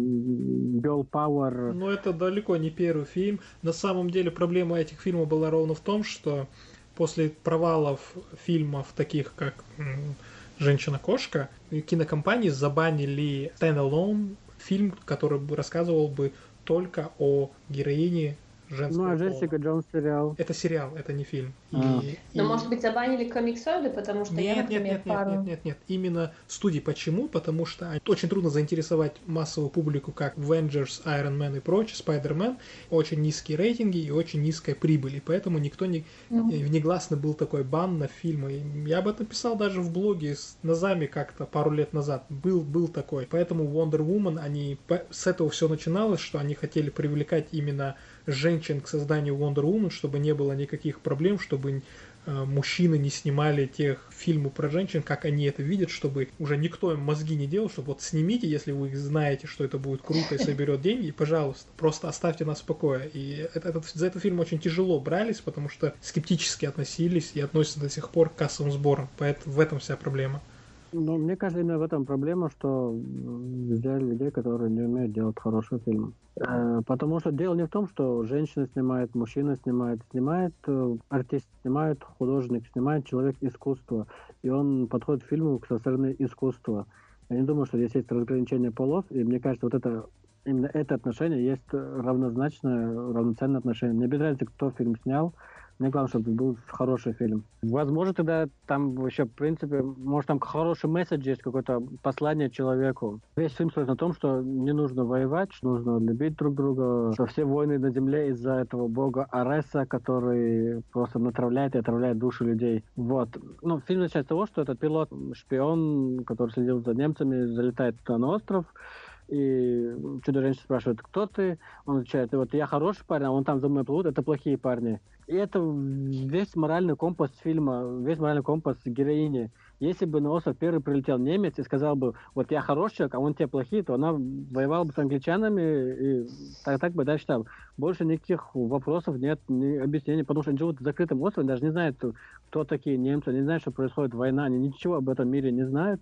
girl power. Но это далеко не первый фильм. На самом деле проблема этих фильмов была ровно в том, что после провалов фильмов, таких как «Женщина-кошка», кинокомпании забанили Stand фильм, который бы рассказывал бы только о героине женского Ну, а Джессика Джонс сериал? Это сериал, это не фильм. А. И, Но, и... может быть, забанили комиксоиды, потому что нет, я, например, нет, нет, пару... нет, нет, нет, нет, именно студии. Почему? Потому что очень трудно заинтересовать массовую публику, как Avengers, Iron Man и прочее, Spider-Man. Очень низкие рейтинги и очень низкая прибыль. И поэтому никто не... Mm. Негласно был такой бан на фильмы. Я об этом писал даже в блоге с Назами как-то пару лет назад. Был, был такой. Поэтому Wonder Woman, они... С этого все начиналось, что они хотели привлекать именно женщин к созданию Wonder Woman, чтобы не было никаких проблем, чтобы э, мужчины не снимали тех фильмов про женщин, как они это видят, чтобы уже никто им мозги не делал, чтобы вот снимите, если вы знаете, что это будет круто и соберет деньги, пожалуйста, просто оставьте нас в покое. И это, этот, за этот фильм очень тяжело брались, потому что скептически относились и относятся до сих пор к кассовым сборам, поэтому в этом вся проблема. Ну, мне кажется, именно в этом проблема, что взяли людей, которые не умеют делать хороший фильм. Э, потому что дело не в том, что женщина снимает, мужчина снимает, снимает э, артист, снимает художник, снимает человек искусства, и он подходит к фильму со стороны искусства. Я не думаю, что здесь есть разграничение полов, и мне кажется, вот это именно это отношение есть равнозначное, равноценное отношение. Без разницы, кто фильм снял, мне главное, чтобы был хороший фильм. Возможно, тогда там вообще, в принципе, может, там хороший месседж есть, какое-то послание человеку. Весь фильм стоит на том, что не нужно воевать, что нужно любить друг друга, что все войны на земле из-за этого бога Ареса, который просто натравляет и отравляет души людей. Вот. Ну, фильм начинается с того, что этот пилот, шпион, который следил за немцами, залетает на остров, и чудо-женщина спрашивает, кто ты? Он отвечает, вот я хороший парень, а он там за мной плывут, это плохие парни. И это весь моральный компас фильма, весь моральный компас героини. Если бы на остров первый прилетел немец и сказал бы, вот я хороший человек, а он те плохие, то она воевала бы с англичанами и так, так бы дальше там. Больше никаких вопросов нет, ни объяснений, потому что они живут в закрытом острове, даже не знают, кто такие немцы, не знают, что происходит война, они ничего об этом мире не знают.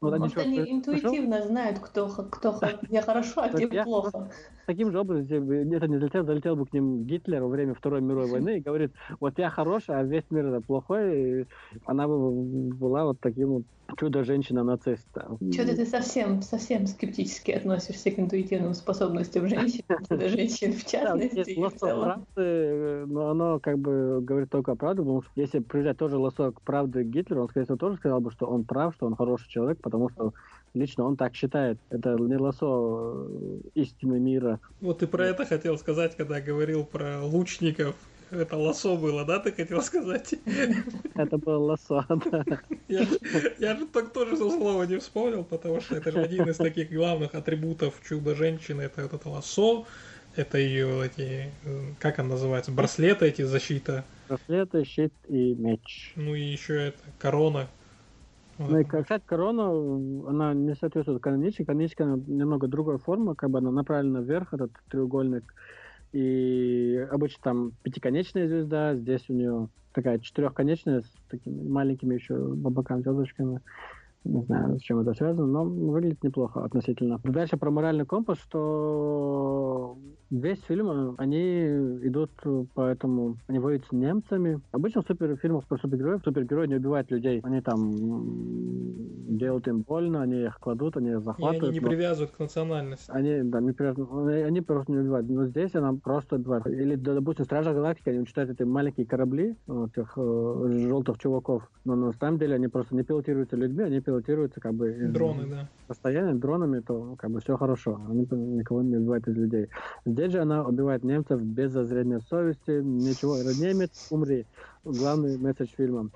Вот они, Может, они интуитивно пришел? знают, кто, кто где хорошо, а где плохо. Таким же образом, это не залетел, залетел бы к ним Гитлер во время Второй мировой войны и говорит, вот я хороший, а весь мир это плохой, и она бы была вот таким вот чудо-женщина-нациста. Что-то ты совсем, совсем скептически относишься к интуитивным способностям женщин, чудо-женщин в частности. Да, правды, но оно как бы говорит только о правде, потому что если приезжать тоже лосок правды Гитлера, он, скорее всего, тоже сказал бы, что он прав, что он хороший человек, потому что лично он так считает. Это не лосо э, истины мира. Вот ты про это хотел сказать, когда говорил про лучников это лосо было, да, ты хотел сказать? Это было лосо, да. Я, я же так тоже за слово не вспомнил, потому что это же один из таких главных атрибутов чудо-женщины, это вот это лосо, это ее эти, как она называется, браслеты эти, защита. Браслеты, щит и меч. Ну и еще это корона. Ну и, кстати, корона, она не соответствует каноничке. Каноничка немного другой формы, как бы она направлена вверх, этот треугольник. И обычно там пятиконечная звезда, здесь у нее такая четырехконечная с такими маленькими еще по звездочками. Не знаю, с чем это связано, но выглядит неплохо относительно. Дальше про моральный компас, что весь фильм, они идут по этому, они воюют с немцами. Обычно в суперфильмах про супергероев супергерои не убивают людей. Они там делают им больно, они их кладут, они их захватывают. И они не но... привязывают к национальности. Они, да, не привязывают, они просто не убивают. Но здесь она просто убивает. Или, допустим, Стража Галактики, они уничтожают эти маленькие корабли, этих э, желтых чуваков. Но на самом деле они просто не пилотируются людьми, они пилотируются пилотируются как бы дроны, да. постоянно дронами, то как бы все хорошо. Они никого не убивают из людей. Здесь же она убивает немцев без зазрения совести, ничего. Немец, умри. Главный месседж фильма.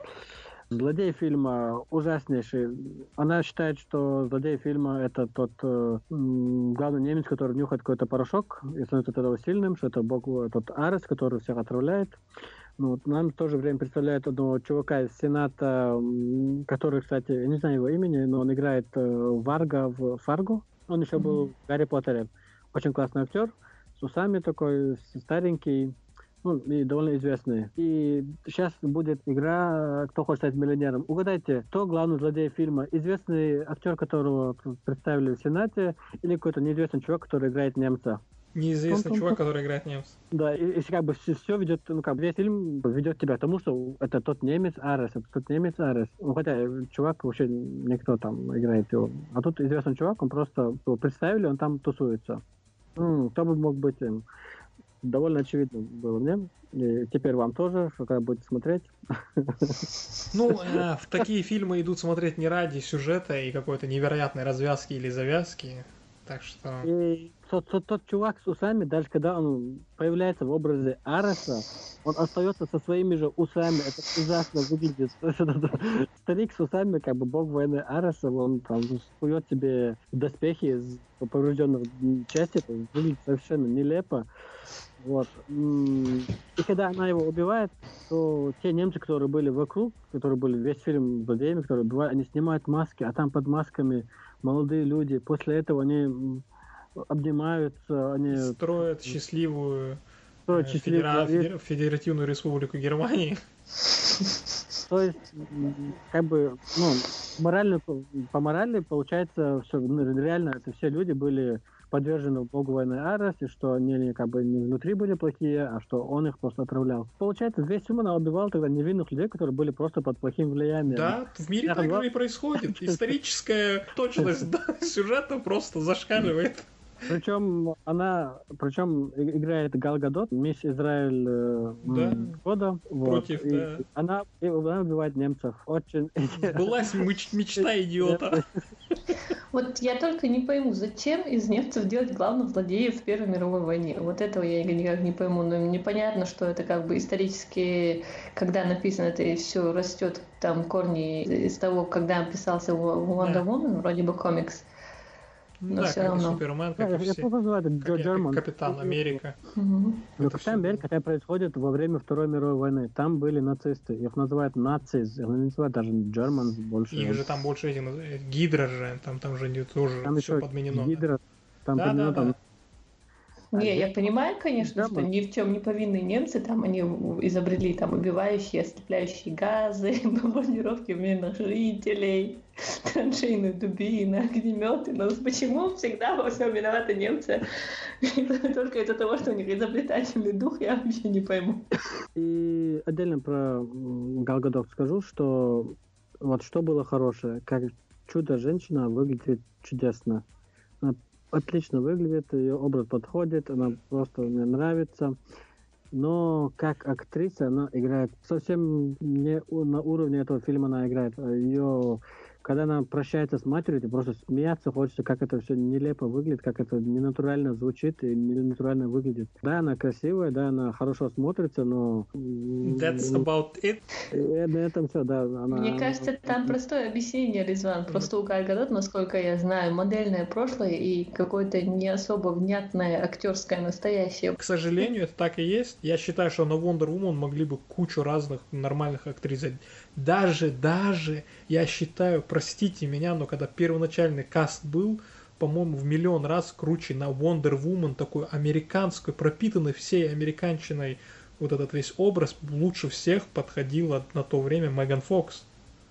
Злодей фильма ужаснейший. Она считает, что злодей фильма это тот э, главный немец, который нюхает какой-то порошок и становится от этого сильным, что это бог, тот Арес, который всех отравляет. Ну, вот нам в то же время представляют одного чувака из Сената, который, кстати, я не знаю его имени, но он играет э, Варга в Фарго. Он еще mm-hmm. был в Гарри Поттере. Очень классный актер, с усами такой, старенький, ну, и довольно известный. И сейчас будет игра «Кто хочет стать миллионером». Угадайте, кто главный злодей фильма? Известный актер, которого представили в Сенате, или какой-то неизвестный чувак, который играет немца? Неизвестный чувак, который играет немца. Да, и, и как бы все, ведет, ну как бы весь фильм ведет тебя к тому, что это тот немец Арес, это тот немец Арес. Ну хотя чувак вообще никто там играет его. А тут известный чувак, он просто его представили, он там тусуется. М-м, кто бы мог быть им? Довольно очевидно было мне. И теперь вам тоже, что когда будете смотреть. Ну, э, в такие фильмы идут смотреть не ради сюжета и какой-то невероятной развязки или завязки. Так что... И тот, тот, тот чувак с усами, даже когда он появляется в образе Ареса, он остается со своими же усами. Это ужасно выглядит. Старик с усами, как бы бог войны Ареса, он там сует себе доспехи из поврежденных части. Это выглядит совершенно нелепо. Вот. И когда она его убивает, то те немцы, которые были вокруг, которые были весь фильм злодеями, которые убивают, они снимают маски, а там под масками молодые люди. После этого они обнимаются, они... Строят счастливую строят э, счастливую... Федера... Федеративную республику Германии. То есть, как бы, ну, Морально, по морали, получается, что ну, реально это все люди были подвержены богу войны Арес, и что они как бы не внутри были плохие, а что он их просто отравлял. Получается, весь фильм она убивал тогда невинных людей, которые были просто под плохим влиянием. Да, в мире так же и происходит. Историческая точность сюжета просто зашкаливает. Причем она, причем играет Гал Гадот, мисс Израиль э, да. года. Против, вот, да. Она, и она убивает немцев. Очень. Была мечта идиота. Вот я только не пойму, зачем из немцев делать главных злодеев в Первой мировой войне? Вот этого я никак не пойму. Но непонятно, что это как бы исторически, когда написано это и все растет там корни из того, когда писался Wonder Woman, вроде бы комикс. Но да, все как равно. и Супермен, как да, и все. называют Джо Джерман. Капитан Америка. Угу. Но Капитан Америка, хотя происходит во время Второй мировой войны. Там были нацисты. Их называют нациз. Их называют даже Germans больше. Их же там больше этих Гидра же. Там, там же не тоже там все подменено. Гидра. Там да, подменено, да, там да. Не, я понимаю, конечно, что ни в чем не повинные немцы, там они изобрели там убивающие, ослепляющие газы, бомбардировки мирных жителей, траншейные дубины, огнеметы. Но почему всегда во всем виноваты немцы? Только из-за того, что у них изобретательный дух, я вообще не пойму. И отдельно про Галгадот скажу, что вот что было хорошее, как чудо-женщина выглядит чудесно отлично выглядит, ее образ подходит, она просто мне нравится. Но как актриса она играет совсем не на уровне этого фильма она играет. Ее когда она прощается с матерью, тебе просто смеяться хочется, как это все нелепо выглядит, как это ненатурально звучит и ненатурально выглядит. Да, она красивая, да, она хорошо смотрится, но... That's about it. И на этом все, да. Она... Мне кажется, там простое объяснение, Резван. Просто у Галь Гадот, насколько я знаю, модельное прошлое и какое-то не особо внятное актерское настоящее. К сожалению, это так и есть. Я считаю, что на Wonder Woman могли бы кучу разных нормальных актрис даже, даже, я считаю, простите меня, но когда первоначальный каст был, по-моему, в миллион раз круче на Wonder Woman, такой американской, пропитанной всей американщиной, вот этот весь образ лучше всех подходила на то время Меган Фокс.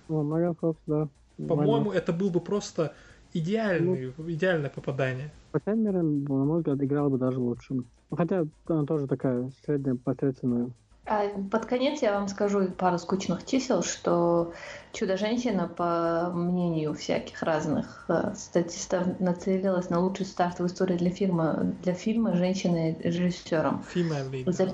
О, Меган Фокс, да. По-моему, это был бы просто идеальный, ну, идеальное попадание. По крайней мере, на мой взгляд, играла бы даже лучше. Хотя она тоже такая средняя посредственная. А под конец я вам скажу пару скучных чисел, что «Чудо-женщина», по мнению всяких разных э, статистов, нацелилась на лучший старт в истории для фильма, для фильма «Женщины-режиссером». За,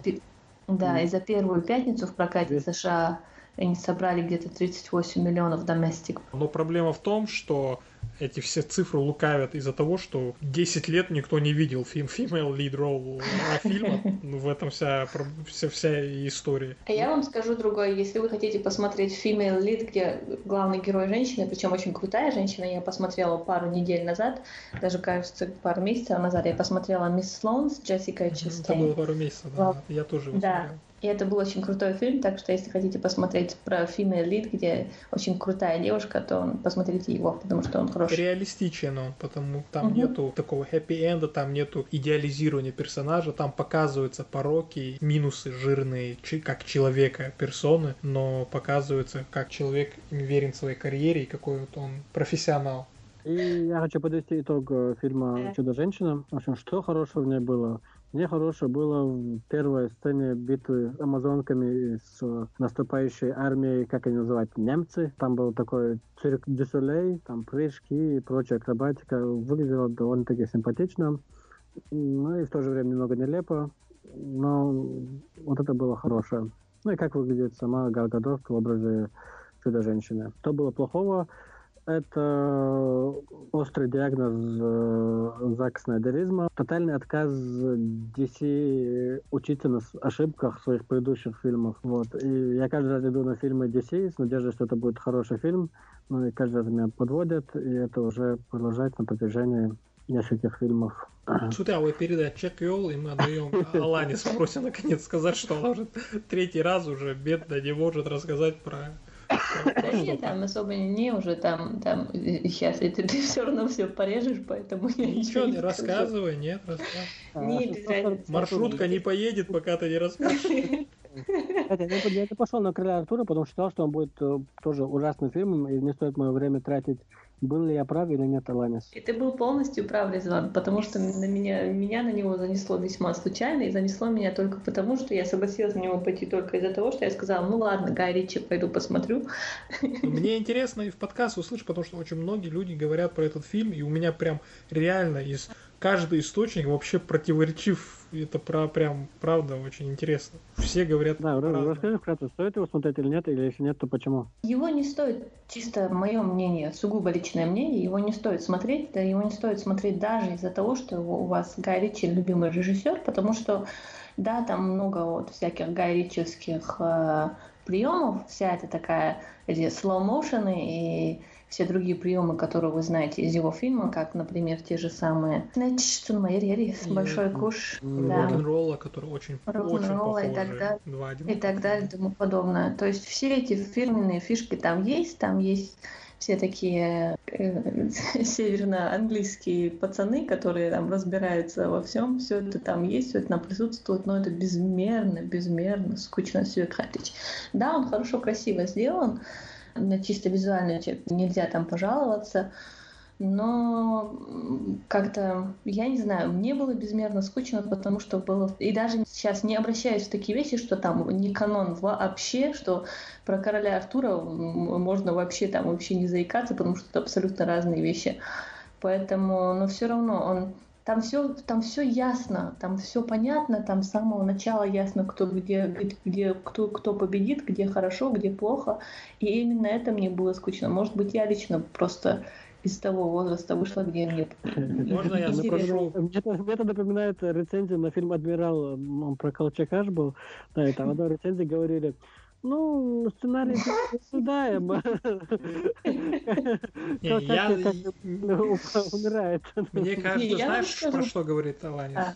да, mm. и за первую пятницу в прокате США они собрали где-то 38 миллионов доместик. Но проблема в том, что эти все цифры лукавят из-за того, что 10 лет никто не видел фильм Female Lead Role фильма. Ну, в этом вся, вся, вся история. А я вам скажу другое. Если вы хотите посмотреть Female Lead, где главный герой женщина, причем очень крутая женщина, я посмотрела пару недель назад, даже, кажется, пару месяцев назад, я посмотрела Мисс Слоун с Джессикой Честейн. Это было пару месяцев, да. Я тоже его да. смотрел. И это был очень крутой фильм, так что если хотите посмотреть про Female Lead, где очень крутая девушка, то посмотрите его, потому что он хороший. Реалистичен он, потому там угу. нету такого хэппи-энда, там нету идеализирования персонажа, там показываются пороки, минусы жирные, как человека, персоны, но показывается, как человек верен своей карьере и какой вот он профессионал. И я хочу подвести итог э, фильма «Чудо-женщина». В общем, что хорошего в ней было? Мне хорошее было в первой сцене битвы амазонками с наступающей армией, как они называют, немцы. Там был такой цирк дюсулей, там прыжки и прочая акробатика. Выглядело довольно-таки симпатично. Ну и в то же время немного нелепо. Но вот это было хорошее. Ну и как выглядит сама Галгадот в образе чудо-женщины. Что было плохого? Это острый диагноз э, Зак Снайдеризма, тотальный отказ DC учиться на ошибках своих предыдущих фильмов. Вот. И я каждый раз иду на фильмы DC с надеждой, что это будет хороший фильм, но и каждый раз меня подводят, и это уже продолжается на протяжении нескольких фильмов. Сюда вы передать чек Йол, и мы отдаем Алане спросим наконец сказать, что она уже третий раз уже бедно не может рассказать про да нет, там особо не уже там, там сейчас это ты все равно все порежешь, поэтому я ничего не рассказывай, нет, рассказывай. Нет, Маршрутка не поедет, пока ты не расскажешь. Я пошел на короля Артура, потому что считал, что он будет э, тоже ужасным фильмом, и не стоит мое время тратить был ли я прав или нет, Аланис? И ты был полностью прав, Резван, потому что на меня, меня на него занесло весьма случайно, и занесло меня только потому, что я согласилась на него пойти только из-за того, что я сказала, ну ладно, Гай Ричи, пойду посмотрю. Мне интересно и в подкаст услышать, потому что очень многие люди говорят про этот фильм, и у меня прям реально из каждый источник вообще противоречив. Это про прям правда очень интересно. Все говорят. Да, расскажи вкратце, стоит его смотреть или нет, или если нет, то почему? Его не стоит, чисто мое мнение, сугубо личное мнение, его не стоит смотреть, да его не стоит смотреть даже из-за того, что у вас Гай Ричи любимый режиссер, потому что да, там много вот всяких гайрических э, приемов, вся эта такая эти slow motion и все другие приемы, которые вы знаете из его фильма, как, например, те же самые Снэч, Цунмайрери, Большой куш, да. рок-н-ролла, который очень, очень похожи. И так, далее, и так далее, и тому подобное. То есть все эти фирменные фишки там есть, там есть все такие э, северно-английские пацаны, которые там разбираются во всем, все это там есть, все это там присутствует, но это безмерно, безмерно скучно все кратить. Да, он хорошо, красиво сделан, на чисто визуально нельзя там пожаловаться. Но как-то, я не знаю, мне было безмерно скучно, потому что было... И даже сейчас не обращаюсь в такие вещи, что там не канон вообще, что про короля Артура можно вообще там вообще не заикаться, потому что это абсолютно разные вещи. Поэтому, но все равно он там все, там все ясно, там все понятно, там с самого начала ясно, кто где, где кто, кто победит, где хорошо, где плохо. И именно это мне было скучно. Может быть, я лично просто из того возраста вышла, где мне Можно я спрошу? Мне, мне это напоминает рецензию на фильм «Адмирал», он про Колчака был. Да, и там одной рецензии говорили, ну, сценарий ожидаем. умирает. Мне кажется, знаешь, про что говорит Аланис? А.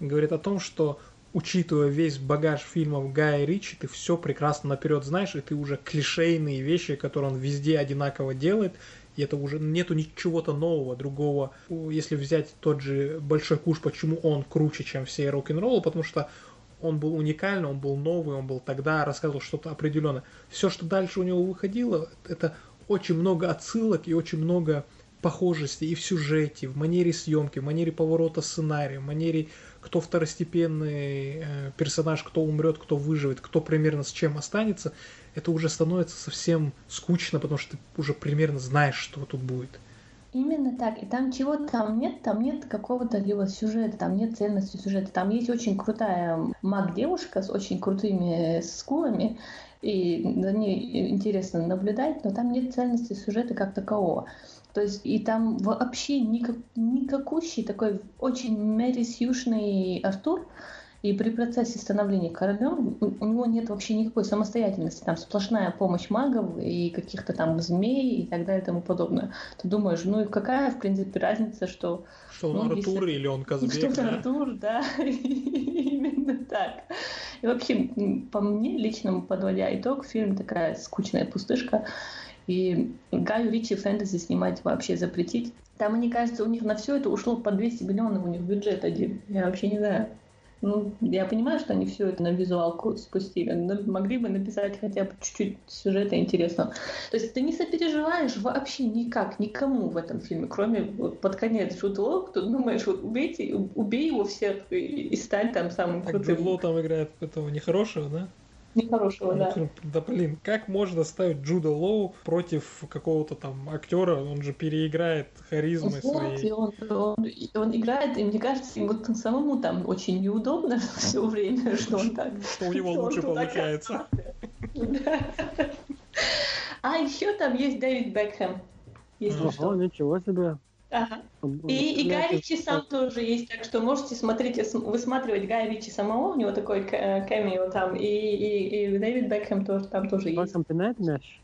Говорит о том, что учитывая весь багаж фильмов Гая Ричи, ты все прекрасно наперед знаешь, и ты уже клишейные вещи, которые он везде одинаково делает, и это уже нету ничего-то нового, другого. Если взять тот же Большой Куш, почему он круче, чем все рок-н-роллы, потому что он был уникальный, он был новый, он был тогда, рассказывал что-то определенное. Все, что дальше у него выходило, это очень много отсылок и очень много похожестей и в сюжете, в манере съемки, в манере поворота сценария, в манере кто второстепенный э, персонаж, кто умрет, кто выживет, кто примерно с чем останется, это уже становится совсем скучно, потому что ты уже примерно знаешь, что тут будет. Именно так. И там чего там нет, там нет какого-то либо сюжета, там нет ценности сюжета. Там есть очень крутая маг-девушка с очень крутыми скулами, и за ней интересно наблюдать, но там нет ценности сюжета как такового. То есть и там вообще никак, никакущий такой очень Мэри Сьюшный Артур, и при процессе становления королем у него нет вообще никакой самостоятельности. Там сплошная помощь магов и каких-то там змей и так далее и тому подобное. Ты думаешь, ну и какая, в принципе, разница, что... Что он ну, Артур если... или он Казбек, Что да? Артур, да. Именно так. И вообще, по мне, личному подводя итог, фильм такая скучная пустышка. И Гаю Ричи фэнтези снимать вообще запретить. Там, мне кажется, у них на все это ушло по 200 миллионов, у них бюджет один. Я вообще не знаю. Ну, я понимаю, что они все это на визуалку спустили, но могли бы написать хотя бы чуть-чуть сюжета интересного. То есть ты не сопереживаешь вообще никак, никому в этом фильме, кроме вот, под конец Джуда Лоу, кто думаешь, вот убейте, убей его всех и, и стань там самым крутым. Так Джуд там играет этого нехорошего, да? Нехорошего, да. Да блин, как можно ставить Джуда Лоу против какого-то там актера? Он же переиграет харизмой вот, своей. Он, он, он играет, и мне кажется, ему самому там очень неудобно все время, что он так. Что у него лучше получается. А еще там есть Дэвид Бекхэм. Если что. Ничего себе. Ага. И, и Гай Ричи сам тоже есть, так что можете смотреть, высматривать Гай Ричи самого, у него такой камео там, и, и, и Дэвид Бекхэм тоже, там тоже есть. Бекхэм пинает мяч?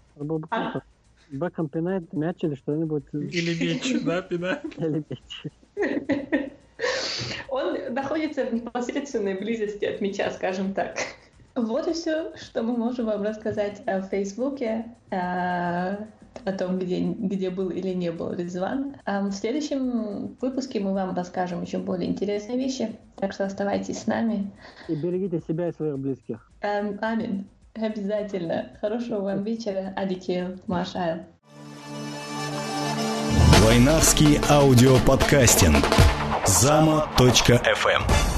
А? Бекхэм пинает мяч или что-нибудь? Или мяч, да, пинает? Или мяч. Он находится в непосредственной близости от мяча, скажем так. Вот и все, что мы можем вам рассказать о Фейсбуке. О том, где, где был или не был Резван. А в следующем выпуске мы вам расскажем еще более интересные вещи, так что оставайтесь с нами. И берегите себя и своих близких. Эм, амин. Обязательно. Хорошего вам вечера. Адикею. Машайл. Войнавский аудиоподкастинг. Зама.фм